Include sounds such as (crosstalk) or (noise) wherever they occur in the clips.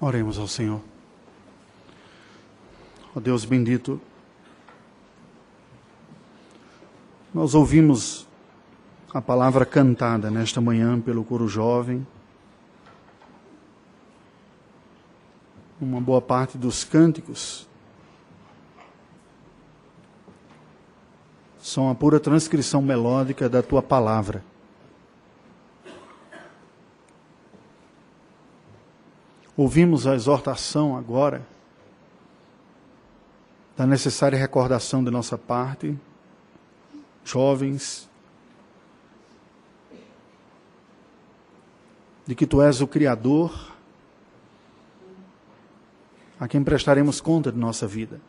Oremos ao Senhor. Ó Deus bendito, nós ouvimos a palavra cantada nesta manhã pelo coro jovem. Uma boa parte dos cânticos são a pura transcrição melódica da tua palavra. Ouvimos a exortação agora da necessária recordação de nossa parte, jovens, de que tu és o Criador, a quem prestaremos conta de nossa vida.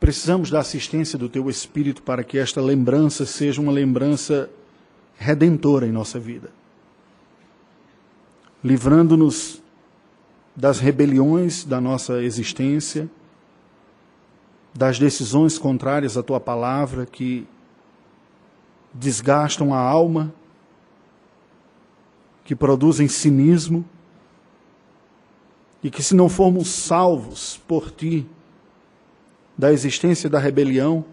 Precisamos da assistência do teu Espírito para que esta lembrança seja uma lembrança redentora em nossa vida livrando-nos das rebeliões da nossa existência, das decisões contrárias à tua palavra que desgastam a alma, que produzem cinismo, e que se não formos salvos por ti da existência da rebelião,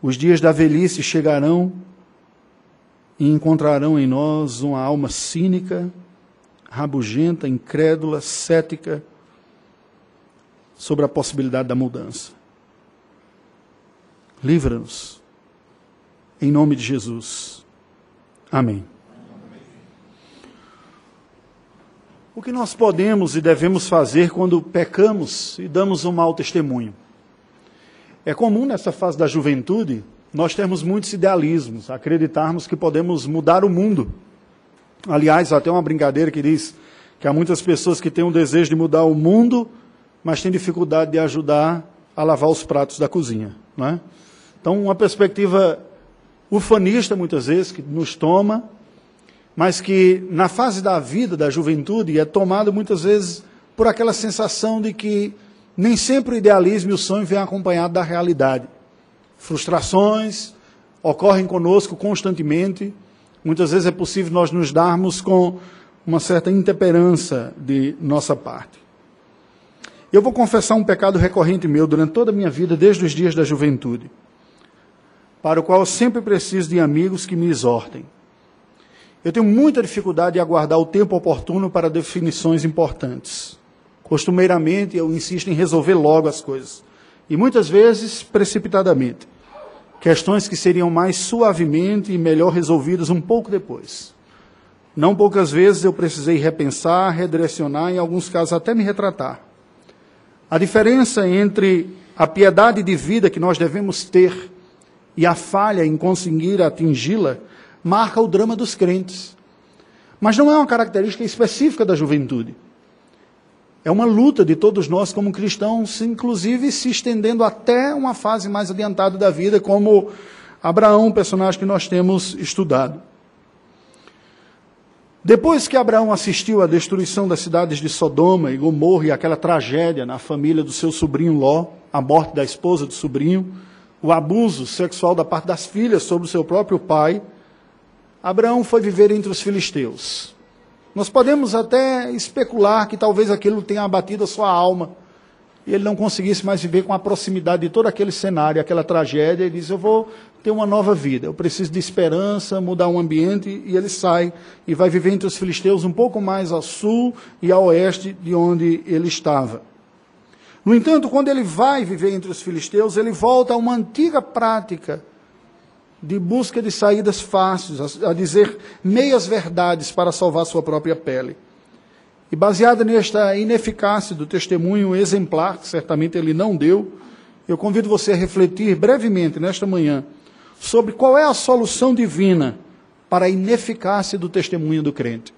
os dias da velhice chegarão e encontrarão em nós uma alma cínica, rabugenta, incrédula, cética sobre a possibilidade da mudança. Livra-nos. Em nome de Jesus. Amém. O que nós podemos e devemos fazer quando pecamos e damos um mau testemunho? É comum nessa fase da juventude nós temos muitos idealismos, acreditarmos que podemos mudar o mundo. Aliás, até uma brincadeira que diz que há muitas pessoas que têm um desejo de mudar o mundo, mas têm dificuldade de ajudar a lavar os pratos da cozinha. Não é? Então, uma perspectiva ufanista, muitas vezes, que nos toma, mas que na fase da vida, da juventude, é tomada muitas vezes por aquela sensação de que nem sempre o idealismo e o sonho vêm acompanhado da realidade. Frustrações ocorrem conosco constantemente. Muitas vezes é possível nós nos darmos com uma certa intemperança de nossa parte. Eu vou confessar um pecado recorrente meu durante toda a minha vida, desde os dias da juventude, para o qual eu sempre preciso de amigos que me exortem. Eu tenho muita dificuldade de aguardar o tempo oportuno para definições importantes. Costumeiramente, eu insisto em resolver logo as coisas e muitas vezes precipitadamente. Questões que seriam mais suavemente e melhor resolvidas um pouco depois. Não poucas vezes eu precisei repensar, redirecionar, em alguns casos até me retratar. A diferença entre a piedade de vida que nós devemos ter e a falha em conseguir atingi-la marca o drama dos crentes. Mas não é uma característica específica da juventude. É uma luta de todos nós como cristãos, inclusive se estendendo até uma fase mais adiantada da vida, como Abraão, personagem que nós temos estudado. Depois que Abraão assistiu à destruição das cidades de Sodoma e Gomorra e aquela tragédia na família do seu sobrinho Ló, a morte da esposa do sobrinho, o abuso sexual da parte das filhas sobre o seu próprio pai, Abraão foi viver entre os filisteus. Nós podemos até especular que talvez aquilo tenha abatido a sua alma e ele não conseguisse mais viver com a proximidade de todo aquele cenário, aquela tragédia, e diz: Eu vou ter uma nova vida, eu preciso de esperança, mudar o ambiente, e ele sai e vai viver entre os filisteus um pouco mais ao sul e ao oeste de onde ele estava. No entanto, quando ele vai viver entre os filisteus, ele volta a uma antiga prática de busca de saídas fáceis, a, dizer meias verdades para salvar sua própria pele. E baseada nesta ineficácia do testemunho exemplar, que certamente ele não deu, eu convido você a refletir brevemente nesta manhã sobre qual é a solução divina para a ineficácia do testemunho do crente.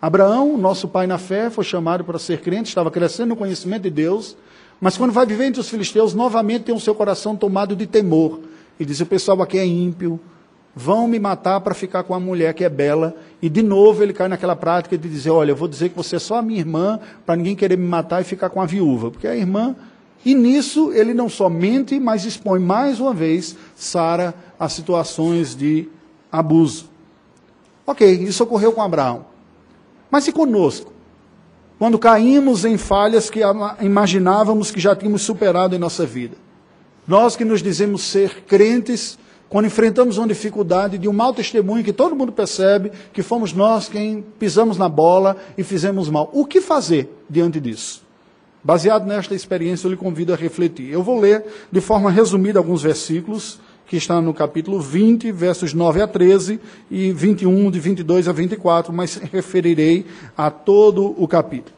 Abraão, nosso pai na fé, foi chamado para ser crente, estava crescendo no conhecimento de Deus, mas quando vai viver entre os filisteus, novamente tem o seu coração tomado de temor e diz: O pessoal aqui é ímpio, vão me matar para ficar com a mulher que é bela. E de novo ele cai naquela prática de dizer: Olha, eu vou dizer que você é só a minha irmã, para ninguém querer me matar e ficar com a viúva. Porque a irmã. E nisso ele não só mente, mas expõe mais uma vez Sara a situações de abuso. Ok, isso ocorreu com Abraão. Mas e conosco? Quando caímos em falhas que imaginávamos que já tínhamos superado em nossa vida. Nós que nos dizemos ser crentes, quando enfrentamos uma dificuldade de um mau testemunho que todo mundo percebe que fomos nós quem pisamos na bola e fizemos mal. O que fazer diante disso? Baseado nesta experiência, eu lhe convido a refletir. Eu vou ler de forma resumida alguns versículos que está no capítulo 20, versos 9 a 13 e 21, de 22 a 24, mas referirei a todo o capítulo.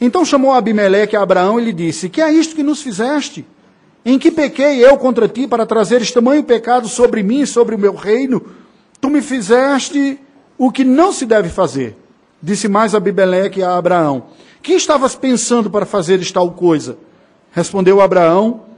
Então chamou Abimeleque a Abraão e lhe disse: Que é isto que nos fizeste? Em que pequei eu contra ti para trazeres tamanho pecado sobre mim e sobre o meu reino? Tu me fizeste o que não se deve fazer. Disse mais Abimeleque a Abraão: Que estavas pensando para fazer tal coisa? Respondeu Abraão: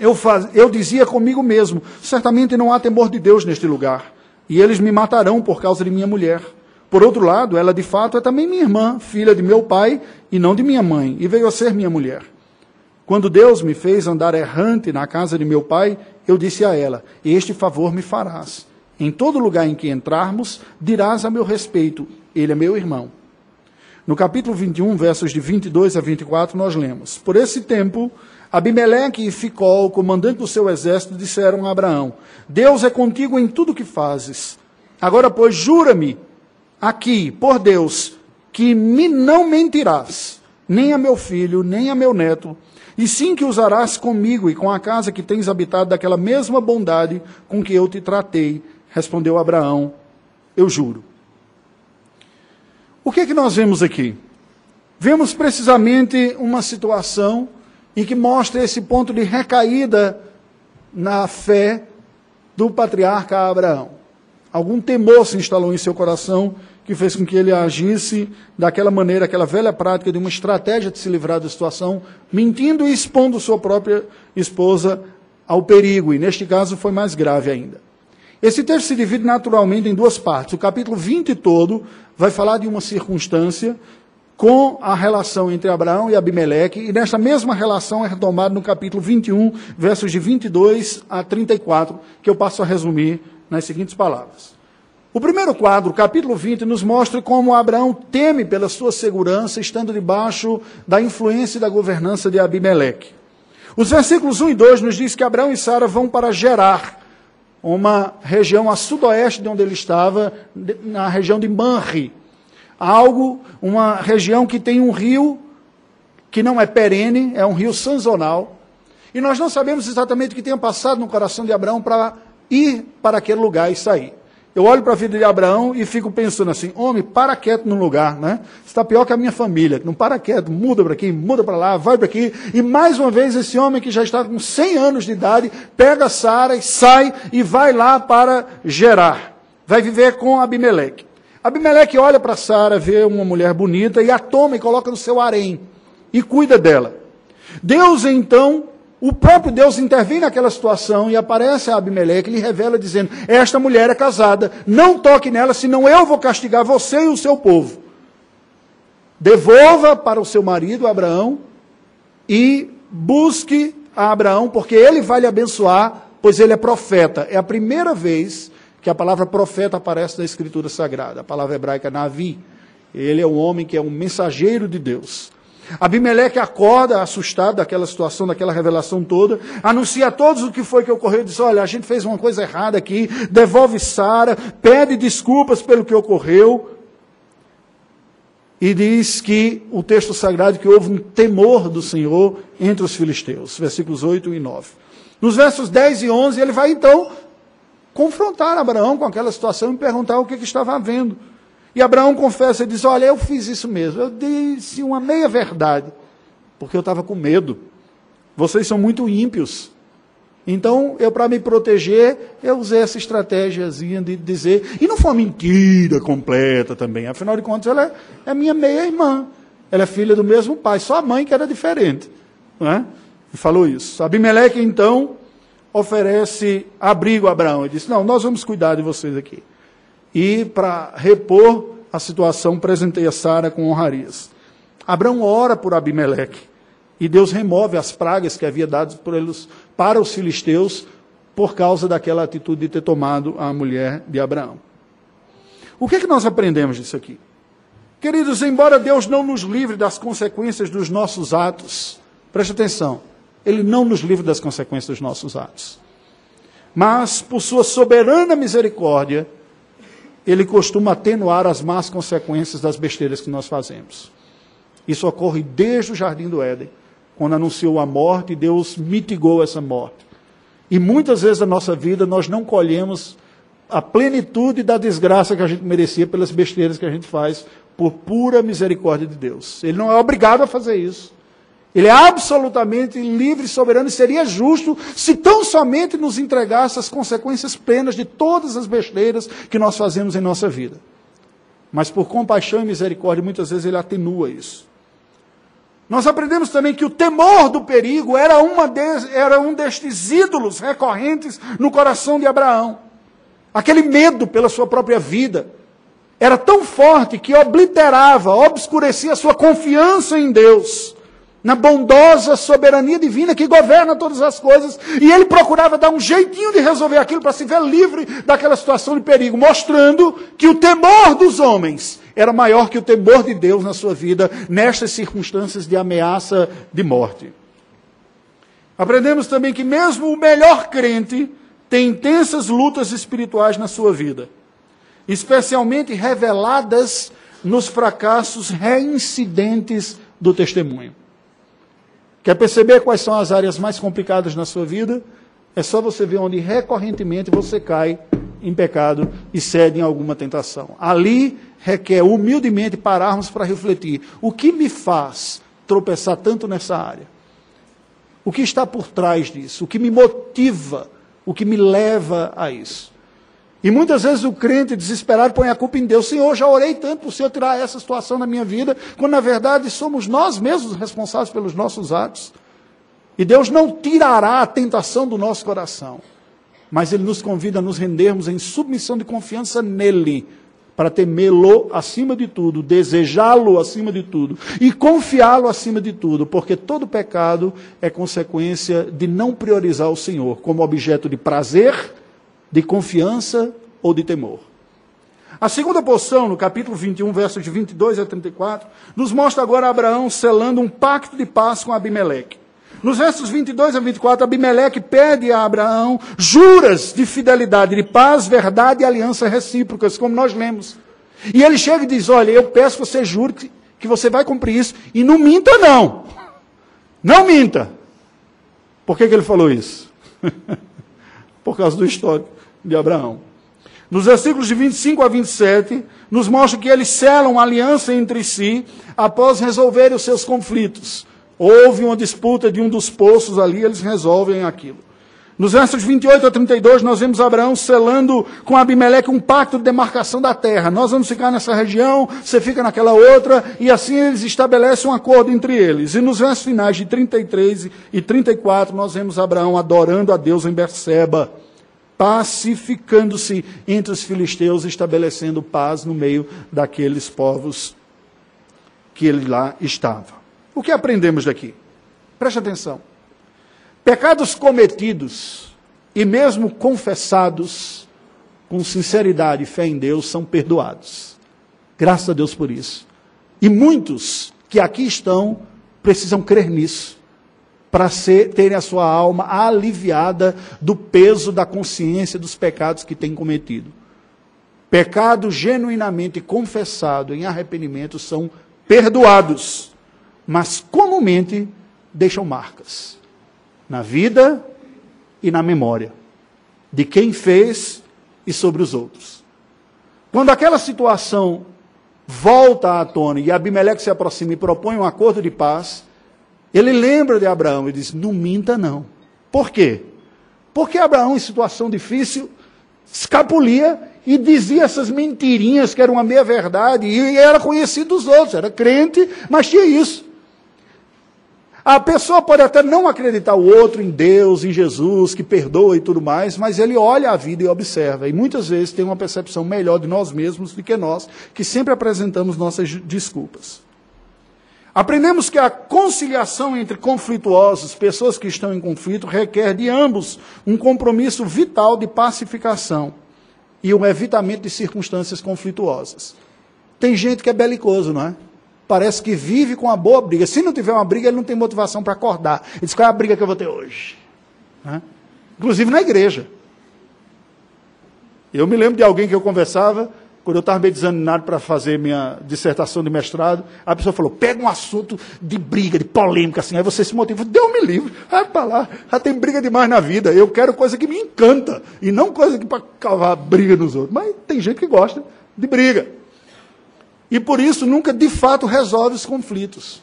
eu, faz, eu dizia comigo mesmo: certamente não há temor de Deus neste lugar, e eles me matarão por causa de minha mulher. Por outro lado, ela de fato é também minha irmã, filha de meu pai e não de minha mãe, e veio a ser minha mulher. Quando Deus me fez andar errante na casa de meu pai, eu disse a ela: Este favor me farás. Em todo lugar em que entrarmos, dirás a meu respeito: Ele é meu irmão. No capítulo 21, versos de 22 a 24, nós lemos: Por esse tempo Abimeleque e Ficol, comandante do seu exército, disseram a Abraão: Deus é contigo em tudo que fazes. Agora, pois, jura-me aqui, por Deus, que me não mentirás, nem a meu filho, nem a meu neto, e sim que usarás comigo e com a casa que tens habitado daquela mesma bondade com que eu te tratei. Respondeu Abraão: Eu juro. O que é que nós vemos aqui? Vemos precisamente uma situação e que mostra esse ponto de recaída na fé do patriarca Abraão. Algum temor se instalou em seu coração que fez com que ele agisse daquela maneira, aquela velha prática de uma estratégia de se livrar da situação, mentindo e expondo sua própria esposa ao perigo, e neste caso foi mais grave ainda. Esse texto se divide naturalmente em duas partes. O capítulo 20 todo vai falar de uma circunstância com a relação entre Abraão e Abimeleque, e nesta mesma relação é retomada no capítulo 21, versos de 22 a 34, que eu passo a resumir nas seguintes palavras. O primeiro quadro, capítulo 20, nos mostra como Abraão teme pela sua segurança, estando debaixo da influência e da governança de Abimeleque. Os versículos 1 e 2 nos diz que Abraão e Sara vão para Gerar, uma região a sudoeste de onde ele estava, na região de Manri algo, uma região que tem um rio que não é perene, é um rio sazonal. E nós não sabemos exatamente o que tenha passado no coração de Abraão para ir para aquele lugar e sair. Eu olho para a vida de Abraão e fico pensando assim: homem, para quieto num lugar, né? Está pior que a minha família, não para quieto, muda para aqui, muda para lá, vai para aqui. E mais uma vez, esse homem que já está com 100 anos de idade, pega Sara e sai e vai lá para Gerar. Vai viver com Abimeleque. Abimeleque olha para Sara, vê uma mulher bonita e a toma e coloca no seu harém e cuida dela. Deus então, o próprio Deus intervém naquela situação e aparece a Abimeleque e lhe revela dizendo: Esta mulher é casada, não toque nela, senão eu vou castigar você e o seu povo. Devolva para o seu marido Abraão e busque a Abraão, porque ele vai lhe abençoar, pois ele é profeta. É a primeira vez que a palavra profeta aparece na Escritura Sagrada, a palavra hebraica Navi. Ele é um homem que é um mensageiro de Deus. Abimeleque acorda assustado daquela situação, daquela revelação toda, anuncia a todos o que foi que ocorreu, diz: Olha, a gente fez uma coisa errada aqui, devolve Sara, pede desculpas pelo que ocorreu. E diz que o texto sagrado que houve um temor do Senhor entre os filisteus, versículos 8 e 9. Nos versos 10 e 11, ele vai então confrontar Abraão com aquela situação e perguntar o que, que estava havendo. E Abraão confessa e diz: Olha, eu fiz isso mesmo, eu disse uma meia verdade, porque eu estava com medo. Vocês são muito ímpios. Então, eu, para me proteger, eu usei essa estratégiazinha de dizer. E não foi uma mentira completa também. Afinal de contas, ela é, é minha meia-irmã. Ela é filha do mesmo pai, só a mãe que era diferente. Não é? E falou isso. Abimeleque, então, oferece abrigo a Abraão. Ele disse: Não, nós vamos cuidar de vocês aqui. E para repor a situação, presenteia Sara com honrarias. Abraão ora por Abimeleque. E Deus remove as pragas que havia dado eles, para os filisteus por causa daquela atitude de ter tomado a mulher de Abraão. O que, é que nós aprendemos disso aqui? Queridos, embora Deus não nos livre das consequências dos nossos atos, preste atenção, Ele não nos livra das consequências dos nossos atos. Mas, por sua soberana misericórdia, Ele costuma atenuar as más consequências das besteiras que nós fazemos. Isso ocorre desde o jardim do Éden, quando anunciou a morte, Deus mitigou essa morte. E muitas vezes na nossa vida nós não colhemos a plenitude da desgraça que a gente merecia pelas besteiras que a gente faz, por pura misericórdia de Deus. Ele não é obrigado a fazer isso. Ele é absolutamente livre e soberano e seria justo se tão somente nos entregasse as consequências plenas de todas as besteiras que nós fazemos em nossa vida. Mas por compaixão e misericórdia, muitas vezes ele atenua isso. Nós aprendemos também que o temor do perigo era, uma de, era um destes ídolos recorrentes no coração de Abraão. Aquele medo pela sua própria vida era tão forte que obliterava, obscurecia a sua confiança em Deus, na bondosa soberania divina que governa todas as coisas, e ele procurava dar um jeitinho de resolver aquilo para se ver livre daquela situação de perigo, mostrando que o temor dos homens era maior que o temor de Deus na sua vida, nestas circunstâncias de ameaça de morte. Aprendemos também que mesmo o melhor crente tem intensas lutas espirituais na sua vida, especialmente reveladas nos fracassos reincidentes do testemunho. Quer perceber quais são as áreas mais complicadas na sua vida? É só você ver onde recorrentemente você cai em pecado e cede em alguma tentação. Ali requer humildemente pararmos para refletir: o que me faz tropeçar tanto nessa área? O que está por trás disso? O que me motiva? O que me leva a isso? E muitas vezes o crente desesperado põe a culpa em Deus. Senhor, já orei tanto para o Senhor tirar essa situação da minha vida, quando na verdade somos nós mesmos responsáveis pelos nossos atos. E Deus não tirará a tentação do nosso coração, mas Ele nos convida a nos rendermos em submissão de confiança nele, para temê-lo acima de tudo, desejá-lo acima de tudo e confiá-lo acima de tudo, porque todo pecado é consequência de não priorizar o Senhor como objeto de prazer, de confiança ou de temor. A segunda porção, no capítulo 21, versos de 22 a 34, nos mostra agora Abraão selando um pacto de paz com Abimeleque. Nos versos 22 a 24, Abimeleque pede a Abraão juras de fidelidade, de paz, verdade e aliança recíprocas, como nós lemos. E ele chega e diz: Olha, eu peço que você jure que, que você vai cumprir isso. E não minta, não. Não minta. Por que, que ele falou isso? (laughs) Por causa do histórico de Abraão. Nos versículos de 25 a 27, nos mostra que eles selam aliança entre si após resolverem os seus conflitos. Houve uma disputa de um dos poços ali, eles resolvem aquilo. Nos versos 28 a 32, nós vemos Abraão selando com Abimeleque um pacto de demarcação da terra. Nós vamos ficar nessa região, você fica naquela outra, e assim eles estabelecem um acordo entre eles. E nos versos finais de 33 e 34, nós vemos Abraão adorando a Deus em Berseba, pacificando-se entre os filisteus, estabelecendo paz no meio daqueles povos que ele lá estava. O que aprendemos daqui? Preste atenção. Pecados cometidos e mesmo confessados com sinceridade e fé em Deus são perdoados. Graças a Deus por isso. E muitos que aqui estão precisam crer nisso para terem a sua alma aliviada do peso da consciência dos pecados que têm cometido. Pecados genuinamente confessados em arrependimento são perdoados mas comumente deixam marcas na vida e na memória de quem fez e sobre os outros. Quando aquela situação volta à tona e Abimeleque se aproxima e propõe um acordo de paz, ele lembra de Abraão e diz: Não minta, não. Por quê? Porque Abraão, em situação difícil, escapulia e dizia essas mentirinhas que eram uma meia-verdade, e era conhecido dos outros, era crente, mas tinha isso. A pessoa pode até não acreditar o outro em Deus, em Jesus, que perdoa e tudo mais, mas ele olha a vida e observa. E muitas vezes tem uma percepção melhor de nós mesmos do que nós, que sempre apresentamos nossas desculpas. Aprendemos que a conciliação entre conflituosos, pessoas que estão em conflito, requer de ambos um compromisso vital de pacificação. e um evitamento de circunstâncias conflituosas. Tem gente que é belicoso, não é? Parece que vive com uma boa briga. Se não tiver uma briga, ele não tem motivação para acordar. Ele diz: qual é a briga que eu vou ter hoje? Né? Inclusive na igreja. Eu me lembro de alguém que eu conversava, quando eu estava meio desanimado para fazer minha dissertação de mestrado, a pessoa falou: pega um assunto de briga, de polêmica, assim, aí você se motiva. Deu me livre, vai para lá, já tem briga demais na vida. Eu quero coisa que me encanta, e não coisa que para cavar briga nos outros. Mas tem gente que gosta de briga. E por isso nunca de fato resolve os conflitos.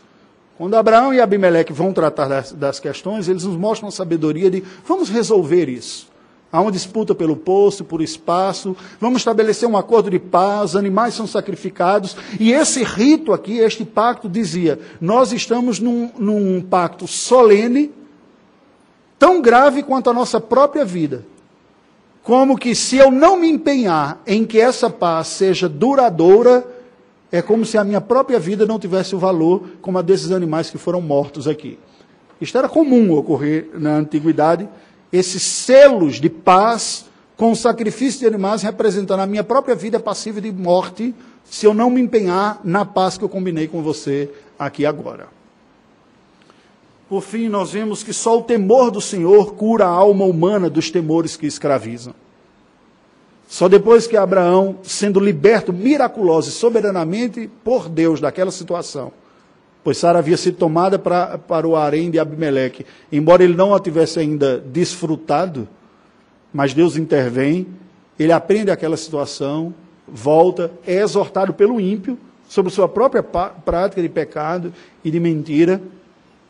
Quando Abraão e Abimeleque vão tratar das, das questões, eles nos mostram a sabedoria de vamos resolver isso. Há uma disputa pelo posto, por espaço, vamos estabelecer um acordo de paz, animais são sacrificados. E esse rito aqui, este pacto, dizia: nós estamos num, num pacto solene, tão grave quanto a nossa própria vida. Como que se eu não me empenhar em que essa paz seja duradoura, é como se a minha própria vida não tivesse o valor como a desses animais que foram mortos aqui. Isto era comum ocorrer na antiguidade, esses selos de paz com o sacrifício de animais representando a minha própria vida passiva de morte, se eu não me empenhar na paz que eu combinei com você aqui agora. Por fim, nós vemos que só o temor do Senhor cura a alma humana dos temores que escravizam. Só depois que Abraão, sendo liberto miraculoso e soberanamente por Deus daquela situação, pois Sara havia sido tomada pra, para o harém de Abimeleque, embora ele não a tivesse ainda desfrutado, mas Deus intervém, ele aprende aquela situação, volta, é exortado pelo ímpio sobre sua própria prática de pecado e de mentira,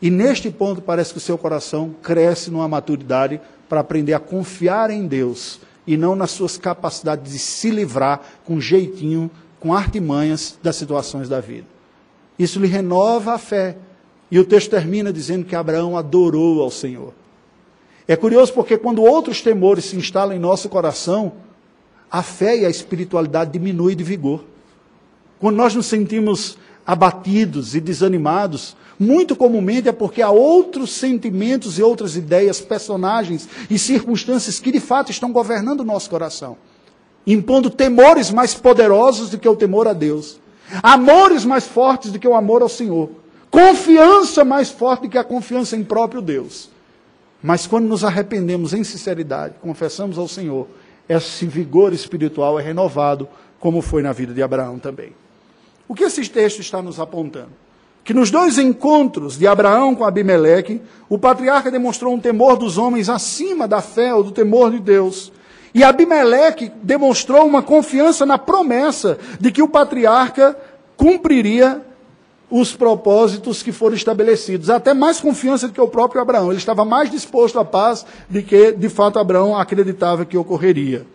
e neste ponto parece que o seu coração cresce numa maturidade para aprender a confiar em Deus e não nas suas capacidades de se livrar com jeitinho, com artimanhas das situações da vida. Isso lhe renova a fé. E o texto termina dizendo que Abraão adorou ao Senhor. É curioso porque quando outros temores se instalam em nosso coração, a fé e a espiritualidade diminuem de vigor. Quando nós nos sentimos abatidos e desanimados, muito comumente é porque há outros sentimentos e outras ideias, personagens e circunstâncias que de fato estão governando o nosso coração, impondo temores mais poderosos do que o temor a Deus, amores mais fortes do que o amor ao Senhor, confiança mais forte do que a confiança em próprio Deus. Mas quando nos arrependemos em sinceridade, confessamos ao Senhor, esse vigor espiritual é renovado, como foi na vida de Abraão também. O que esse texto está nos apontando? que nos dois encontros de Abraão com Abimeleque, o patriarca demonstrou um temor dos homens acima da fé ou do temor de Deus. E Abimeleque demonstrou uma confiança na promessa de que o patriarca cumpriria os propósitos que foram estabelecidos. Até mais confiança do que o próprio Abraão. Ele estava mais disposto à paz do que, de fato, Abraão acreditava que ocorreria.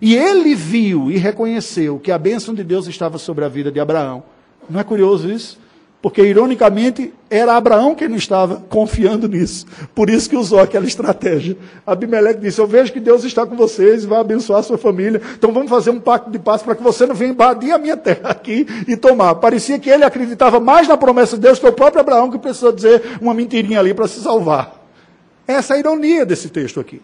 E ele viu e reconheceu que a bênção de Deus estava sobre a vida de Abraão. Não é curioso isso? Porque, ironicamente, era Abraão quem não estava confiando nisso. Por isso que usou aquela estratégia. Abimeleque disse: Eu vejo que Deus está com vocês e vai abençoar a sua família. Então vamos fazer um pacto de paz para que você não venha invadir a minha terra aqui e tomar. Parecia que ele acreditava mais na promessa de Deus que o próprio Abraão, que precisou dizer uma mentirinha ali para se salvar. Essa é a ironia desse texto aqui.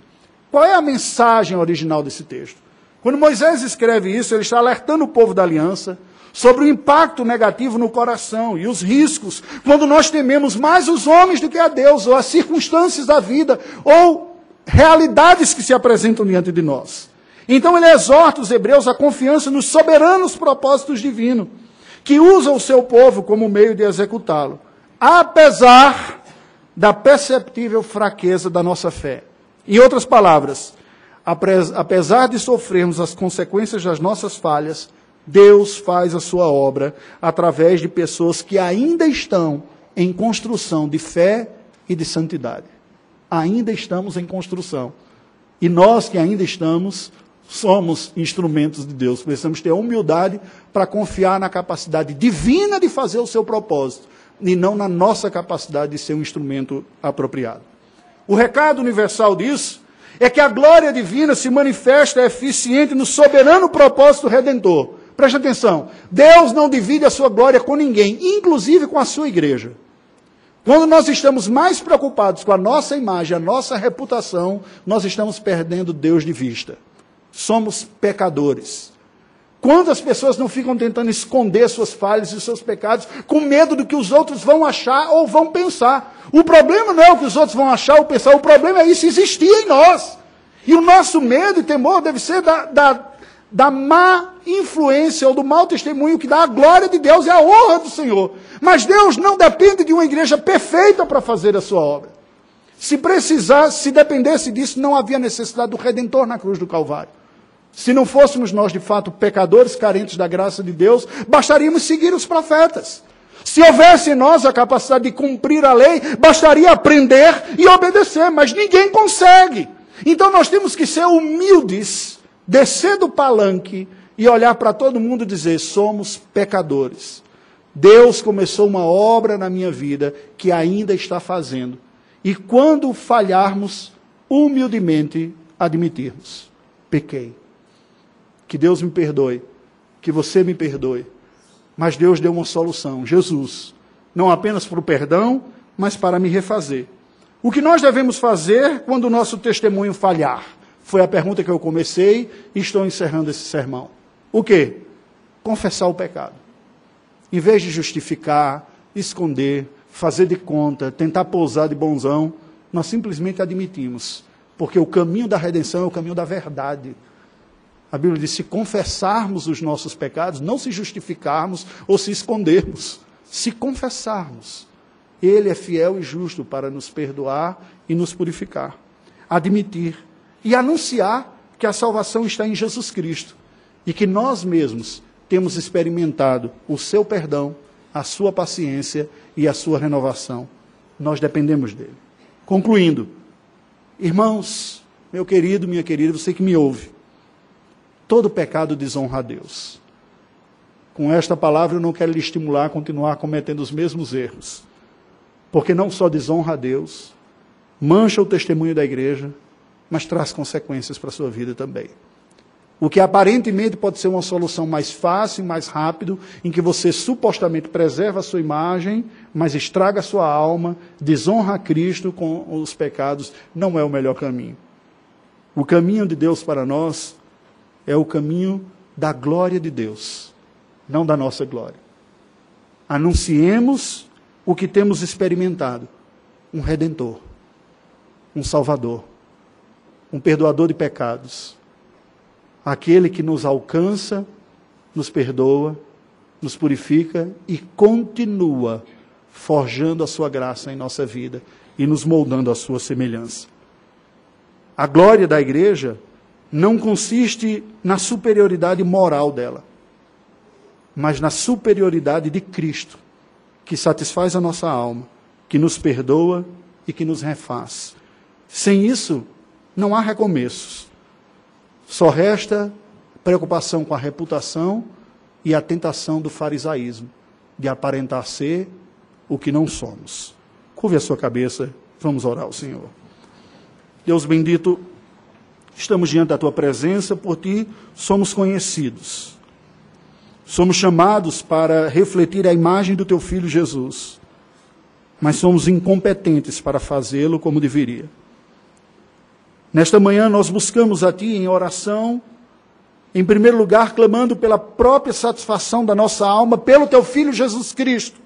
Qual é a mensagem original desse texto? Quando Moisés escreve isso, ele está alertando o povo da aliança sobre o impacto negativo no coração e os riscos, quando nós tememos mais os homens do que a Deus, ou as circunstâncias da vida, ou realidades que se apresentam diante de nós. Então ele exorta os hebreus a confiança nos soberanos propósitos divinos, que usa o seu povo como meio de executá-lo, apesar da perceptível fraqueza da nossa fé. Em outras palavras, apesar de sofrermos as consequências das nossas falhas, Deus faz a sua obra através de pessoas que ainda estão em construção de fé e de santidade. Ainda estamos em construção. E nós que ainda estamos, somos instrumentos de Deus. Precisamos ter humildade para confiar na capacidade divina de fazer o seu propósito e não na nossa capacidade de ser um instrumento apropriado. O recado universal disso é que a glória divina se manifesta eficiente no soberano propósito redentor Preste atenção: Deus não divide a sua glória com ninguém, inclusive com a sua igreja. Quando nós estamos mais preocupados com a nossa imagem, a nossa reputação, nós estamos perdendo Deus de vista. somos pecadores. Quantas pessoas não ficam tentando esconder suas falhas e seus pecados com medo do que os outros vão achar ou vão pensar? O problema não é o que os outros vão achar ou pensar, o problema é isso existir em nós. E o nosso medo e temor deve ser da, da, da má influência ou do mau testemunho que dá a glória de Deus e a honra do Senhor. Mas Deus não depende de uma igreja perfeita para fazer a sua obra. Se precisasse, se dependesse disso, não havia necessidade do Redentor na cruz do Calvário. Se não fôssemos nós, de fato, pecadores carentes da graça de Deus, bastaríamos seguir os profetas. Se houvesse em nós a capacidade de cumprir a lei, bastaria aprender e obedecer, mas ninguém consegue. Então nós temos que ser humildes, descer do palanque e olhar para todo mundo e dizer: somos pecadores. Deus começou uma obra na minha vida que ainda está fazendo. E quando falharmos, humildemente admitirmos: pequei. Que Deus me perdoe, que você me perdoe. Mas Deus deu uma solução: Jesus. Não apenas para o perdão, mas para me refazer. O que nós devemos fazer quando o nosso testemunho falhar? Foi a pergunta que eu comecei e estou encerrando esse sermão. O que? Confessar o pecado. Em vez de justificar, esconder, fazer de conta, tentar pousar de bonzão, nós simplesmente admitimos. Porque o caminho da redenção é o caminho da verdade. A Bíblia diz: se confessarmos os nossos pecados, não se justificarmos ou se escondermos, se confessarmos. Ele é fiel e justo para nos perdoar e nos purificar. Admitir e anunciar que a salvação está em Jesus Cristo e que nós mesmos temos experimentado o seu perdão, a sua paciência e a sua renovação. Nós dependemos dele. Concluindo, irmãos, meu querido, minha querida, você que me ouve, todo pecado desonra a Deus. Com esta palavra eu não quero lhe estimular a continuar cometendo os mesmos erros, porque não só desonra a Deus, mancha o testemunho da igreja, mas traz consequências para a sua vida também. O que aparentemente pode ser uma solução mais fácil, mais rápido, em que você supostamente preserva a sua imagem, mas estraga a sua alma, desonra a Cristo com os pecados, não é o melhor caminho. O caminho de Deus para nós é o caminho da glória de Deus, não da nossa glória. Anunciemos o que temos experimentado: um redentor, um salvador, um perdoador de pecados aquele que nos alcança, nos perdoa, nos purifica e continua forjando a sua graça em nossa vida e nos moldando à sua semelhança. A glória da igreja não consiste na superioridade moral dela, mas na superioridade de Cristo, que satisfaz a nossa alma, que nos perdoa e que nos refaz. Sem isso, não há recomeços. Só resta preocupação com a reputação e a tentação do farisaísmo, de aparentar ser o que não somos. Curve a sua cabeça, vamos orar ao Senhor. Deus bendito, estamos diante da tua presença, por ti somos conhecidos. Somos chamados para refletir a imagem do teu filho Jesus, mas somos incompetentes para fazê-lo como deveria. Nesta manhã nós buscamos a Ti em oração, em primeiro lugar, clamando pela própria satisfação da nossa alma, pelo Teu Filho Jesus Cristo,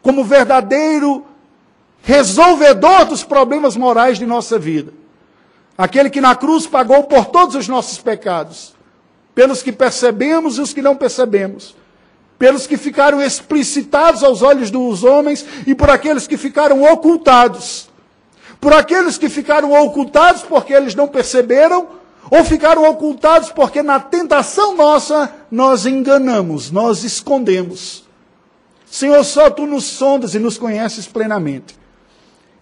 como verdadeiro resolvedor dos problemas morais de nossa vida. Aquele que na cruz pagou por todos os nossos pecados, pelos que percebemos e os que não percebemos, pelos que ficaram explicitados aos olhos dos homens e por aqueles que ficaram ocultados por aqueles que ficaram ocultados porque eles não perceberam, ou ficaram ocultados porque na tentação nossa nós enganamos, nós escondemos. Senhor, só tu nos sondas e nos conheces plenamente.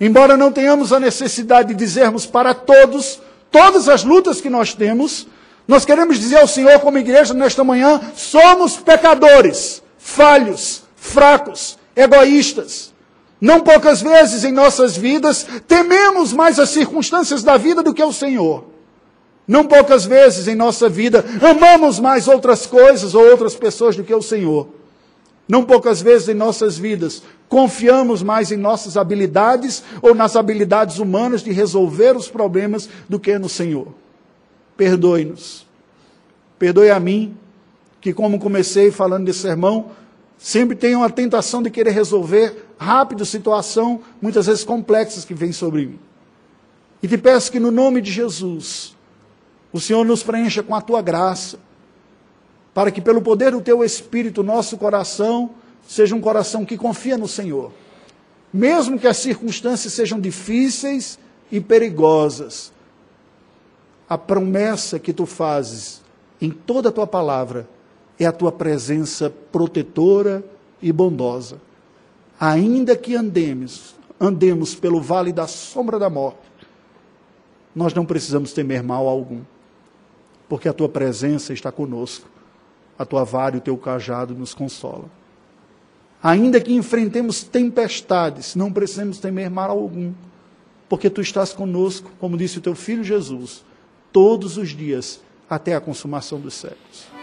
Embora não tenhamos a necessidade de dizermos para todos todas as lutas que nós temos, nós queremos dizer ao Senhor, como igreja, nesta manhã: somos pecadores, falhos, fracos, egoístas. Não poucas vezes em nossas vidas tememos mais as circunstâncias da vida do que o Senhor. Não poucas vezes em nossa vida amamos mais outras coisas ou outras pessoas do que o Senhor. Não poucas vezes em nossas vidas confiamos mais em nossas habilidades ou nas habilidades humanas de resolver os problemas do que no Senhor. perdoe-nos. Perdoe a mim, que como comecei falando desse sermão, sempre tenho a tentação de querer resolver rápido situação, muitas vezes complexas que vem sobre mim. E te peço que no nome de Jesus, o Senhor nos preencha com a tua graça, para que pelo poder do teu Espírito, nosso coração seja um coração que confia no Senhor. Mesmo que as circunstâncias sejam difíceis e perigosas, a promessa que tu fazes em toda a tua palavra é a tua presença protetora e bondosa. Ainda que andemos, andemos pelo vale da sombra da morte, nós não precisamos temer mal algum, porque a tua presença está conosco, a tua vara e o teu cajado nos consolam. Ainda que enfrentemos tempestades, não precisamos temer mal algum, porque tu estás conosco, como disse o teu filho Jesus, todos os dias até a consumação dos séculos.